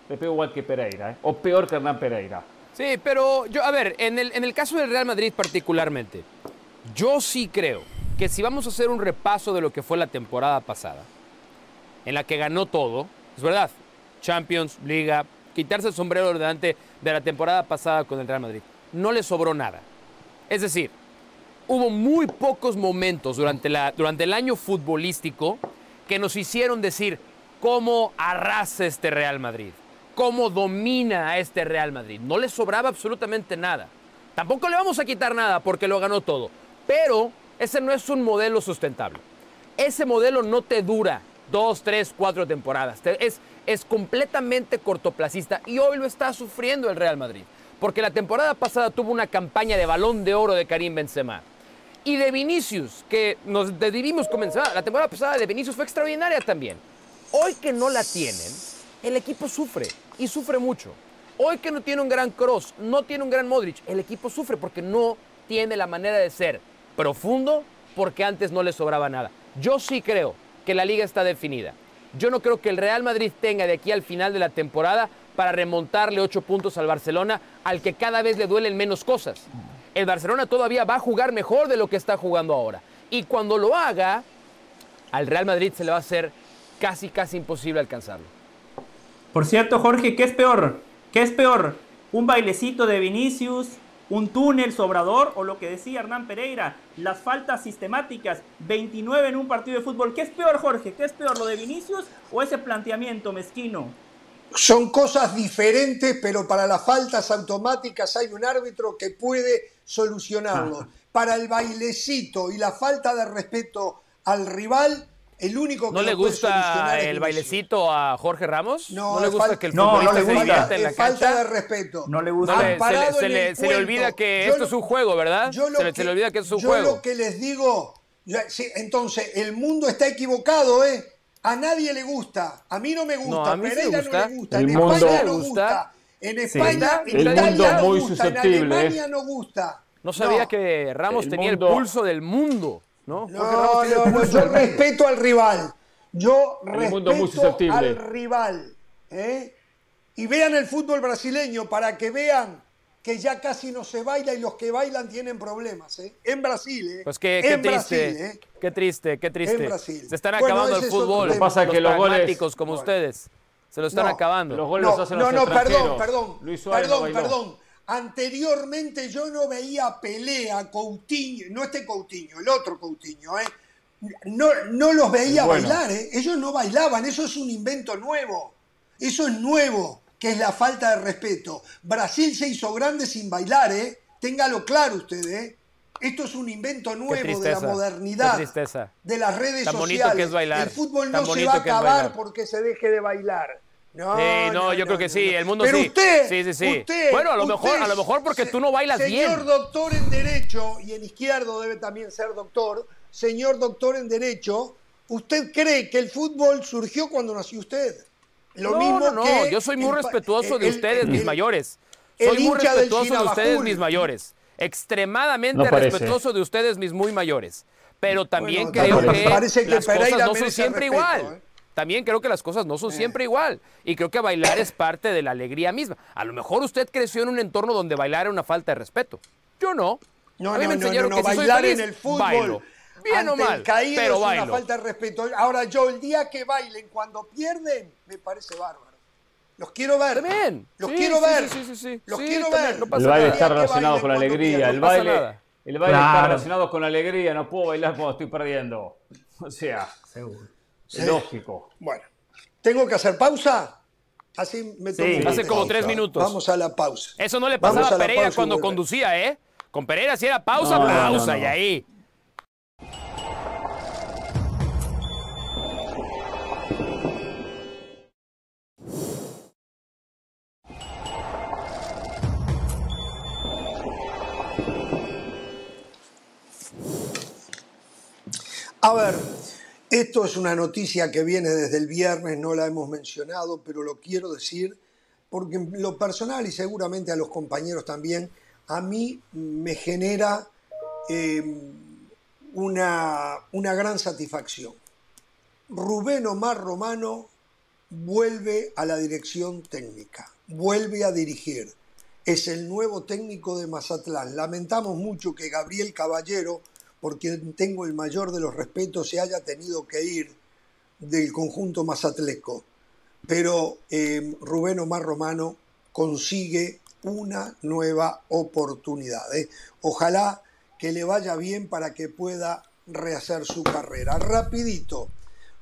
Le pegó igual que Pereira, ¿eh? o peor que Hernán Pereira. Sí, pero yo, a ver, en el, en el caso del Real Madrid particularmente, yo sí creo que si vamos a hacer un repaso de lo que fue la temporada pasada, en la que ganó todo, es verdad, Champions, Liga, quitarse el sombrero delante de la temporada pasada con el Real Madrid. No le sobró nada. Es decir, hubo muy pocos momentos durante, la, durante el año futbolístico que nos hicieron decir cómo arrasa este Real Madrid, cómo domina a este Real Madrid. No le sobraba absolutamente nada. Tampoco le vamos a quitar nada porque lo ganó todo. Pero ese no es un modelo sustentable. Ese modelo no te dura dos, tres, cuatro temporadas. Es, es completamente cortoplacista y hoy lo está sufriendo el Real Madrid. Porque la temporada pasada tuvo una campaña de balón de oro de Karim Benzema. Y de Vinicius, que nos dedivimos comenzar. La temporada pasada de Vinicius fue extraordinaria también. Hoy que no la tienen, el equipo sufre y sufre mucho. Hoy que no tiene un gran Cross, no tiene un gran Modric, el equipo sufre porque no tiene la manera de ser profundo porque antes no le sobraba nada. Yo sí creo que la liga está definida. Yo no creo que el Real Madrid tenga de aquí al final de la temporada para remontarle ocho puntos al Barcelona, al que cada vez le duelen menos cosas. El Barcelona todavía va a jugar mejor de lo que está jugando ahora. Y cuando lo haga, al Real Madrid se le va a hacer casi, casi imposible alcanzarlo. Por cierto, Jorge, ¿qué es peor? ¿Qué es peor? ¿Un bailecito de Vinicius un túnel sobrador o lo que decía Hernán Pereira, las faltas sistemáticas, 29 en un partido de fútbol. ¿Qué es peor, Jorge? ¿Qué es peor, lo de Vinicius o ese planteamiento mezquino? Son cosas diferentes, pero para las faltas automáticas hay un árbitro que puede solucionarlo. Para el bailecito y la falta de respeto al rival, el único que ¿No le gusta el bailecito a Jorge Ramos? No, le gusta que el no, no le gusta. En la falta de respeto. No le gusta. se, le, olvida que esto es un juego, ¿verdad? se, le, olvida que es un yo juego. Yo lo que les digo, entonces, el mundo está equivocado, ¿eh? A nadie le gusta. A mí no me gusta. a mí Pereira no le gusta. El en mundo España no gusta. En España, en el Italia mundo muy no gusta. susceptible. En Alemania no gusta. No sabía que Ramos tenía el pulso del mundo. No, no, no, yo respeto al rival. Yo respeto muy al rival. ¿eh? Y vean el fútbol brasileño para que vean que ya casi no se baila y los que bailan tienen problemas. ¿eh? En Brasil, ¿eh? Pues qué, qué triste, ¿eh? qué triste, qué triste. En Brasil. Se están acabando el fútbol. Lo que pasa es que los goles como ustedes se lo están acabando. Los goles no, los hacen no, los no, perdón, perdón. Luis Suárez perdón, perdón. Anteriormente yo no veía pelea Coutinho, no este Coutinho, el otro Coutinho, ¿eh? No, no los veía bailar, ¿eh? ellos no bailaban, eso es un invento nuevo, eso es nuevo, que es la falta de respeto. Brasil se hizo grande sin bailar, ¿eh? téngalo claro usted, ¿eh? esto es un invento nuevo de la modernidad, de las redes sociales. El fútbol no se va a acabar porque se deje de bailar. No, sí, no, yo creo que sí, el mundo Pero sí. usted, sí, sí, sí. Usted, bueno, a lo mejor, a lo mejor porque tú no bailas bien. Señor doctor en derecho y en izquierdo debe también ser doctor. Señor doctor en derecho, ¿usted cree que el fútbol surgió cuando nació usted? Lo no, mismo no, no, yo soy muy respetuoso de ustedes, mis mayores. Soy muy respetuoso de ustedes, mis mayores. Extremadamente respetuoso de ustedes, mis muy mayores. Pero también creo que, las cosas no son siempre igual. ¿eh? También creo que las cosas no son siempre igual. Y creo que bailar es parte de la alegría misma. A lo mejor usted creció en un entorno donde bailar era una falta de respeto. Yo no. No, a mí no, me enseñaron no, no, que si bailar soy feliz, en el fútbol. Bailo. Bien o mal, pero es bailo. una falta de respeto. Ahora yo, el día que bailen, cuando pierden, me parece bárbaro. Los quiero ver. También. Los sí, quiero sí, ver. Sí, sí, sí. Los quiero ver. No el baile está relacionado con la alegría. El baile, el baile está relacionado con la alegría. No puedo bailar cuando estoy perdiendo. O sea, seguro. Lógico. Bueno. ¿Tengo que hacer pausa? Así me sí, hace como tres minutos. Vamos a la pausa. Eso no le pasaba a Pereira cuando conducía, ¿eh? Con Pereira si era pausa, pausa, y ahí. A ver, esto es una noticia que viene desde el viernes, no la hemos mencionado, pero lo quiero decir porque en lo personal y seguramente a los compañeros también, a mí me genera eh, una, una gran satisfacción. Rubén Omar Romano vuelve a la dirección técnica, vuelve a dirigir. Es el nuevo técnico de Mazatlán. Lamentamos mucho que Gabriel Caballero porque tengo el mayor de los respetos, se haya tenido que ir del conjunto mazatleco. Pero eh, Rubén Omar Romano consigue una nueva oportunidad. ¿eh? Ojalá que le vaya bien para que pueda rehacer su carrera. Rapidito,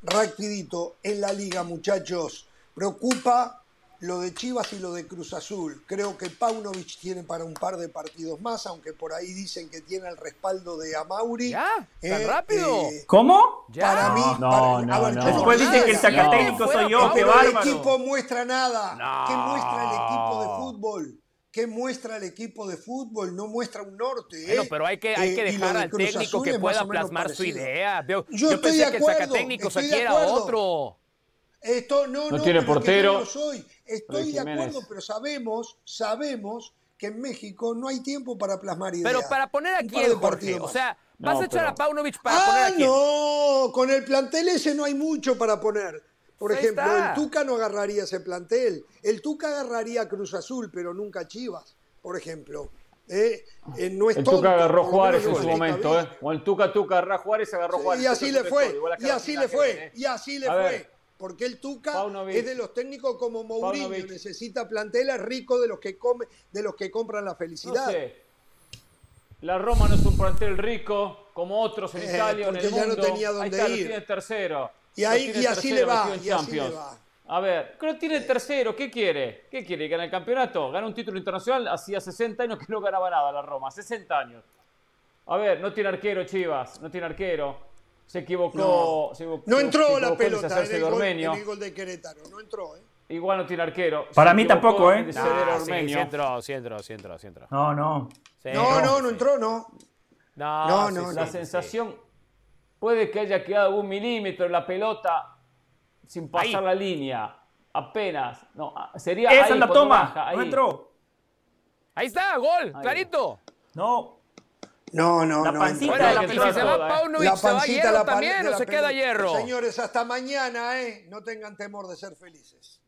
rapidito, en la liga muchachos, preocupa lo de Chivas y lo de Cruz Azul. Creo que Paunovic tiene para un par de partidos más, aunque por ahí dicen que tiene el respaldo de Amauri. ¿Ya? ¿Tan eh, rápido? Eh, ¿Cómo? ¿Ya? Para mí. No, no, no. Después dicen que el sacatécnico soy yo, qué bárbaro. el equipo muestra nada. ¿Qué muestra el equipo de fútbol? ¿Qué muestra el equipo de fútbol? No muestra un norte. ¿eh? Bueno, pero hay que, hay que dejar al técnico que pueda plasmar su idea. Yo, yo, yo pensé que el sacatécnico se quiera otro. Esto no, no, tiene portero. No soy. Estoy de acuerdo, pero sabemos, sabemos que en México no hay tiempo para plasmar ideas. Pero para poner aquí el Jorge, o sea, vas a echar a Paunovic para ah, poner aquí. no, con el plantel ese no hay mucho para poner. Por ejemplo, el Tuca no agarraría ese plantel. El Tuca agarraría a Cruz Azul, pero nunca a Chivas, por ejemplo. Eh, eh, no es el Tuca agarró Juárez en su momento, ¿eh? O el Tuca Tuca agarró Juárez agarró Juárez. y así le fue, y así le fue, y así le fue porque el Tuca es de los técnicos como Mourinho, necesita planteles ricos de los que come, de los que compran la felicidad. No sé, La Roma no es un plantel rico como otros en eh, Italia en el mundo. Ya no tenía dónde ahí ir. tiene tercero. Y, ahí, y así, le va, y así le va. A ver, que tiene tercero. ¿Qué quiere? ¿Qué quiere? ¿Ganar el campeonato? Gana un título internacional. Hacía 60 años que no ganaba nada la Roma. 60 años. A ver, no tiene arquero, Chivas. No tiene arquero. Se equivocó. No, entró la pelota en el, gol, en el, gol, de Querétaro. No entró, ¿eh? Igual no tiene arquero. Para mí tampoco, ¿eh? sí, sí entró, sí entró, sí entró, No, no. no, no, no entró, no. No, no, La sensación puede que haya quedado un milímetro en la pelota sin pasar la línea. Apenas. No, ah, sería Esa ahí, la toma. ahí. No entró. Ahí está, gol, clarito. No. No, no, la no. Pancita bueno, de la pelota. si se va Paunovic, la pancita, ¿se va hierro la también o se queda hierro? Señores, hasta mañana, ¿eh? No tengan temor de ser felices.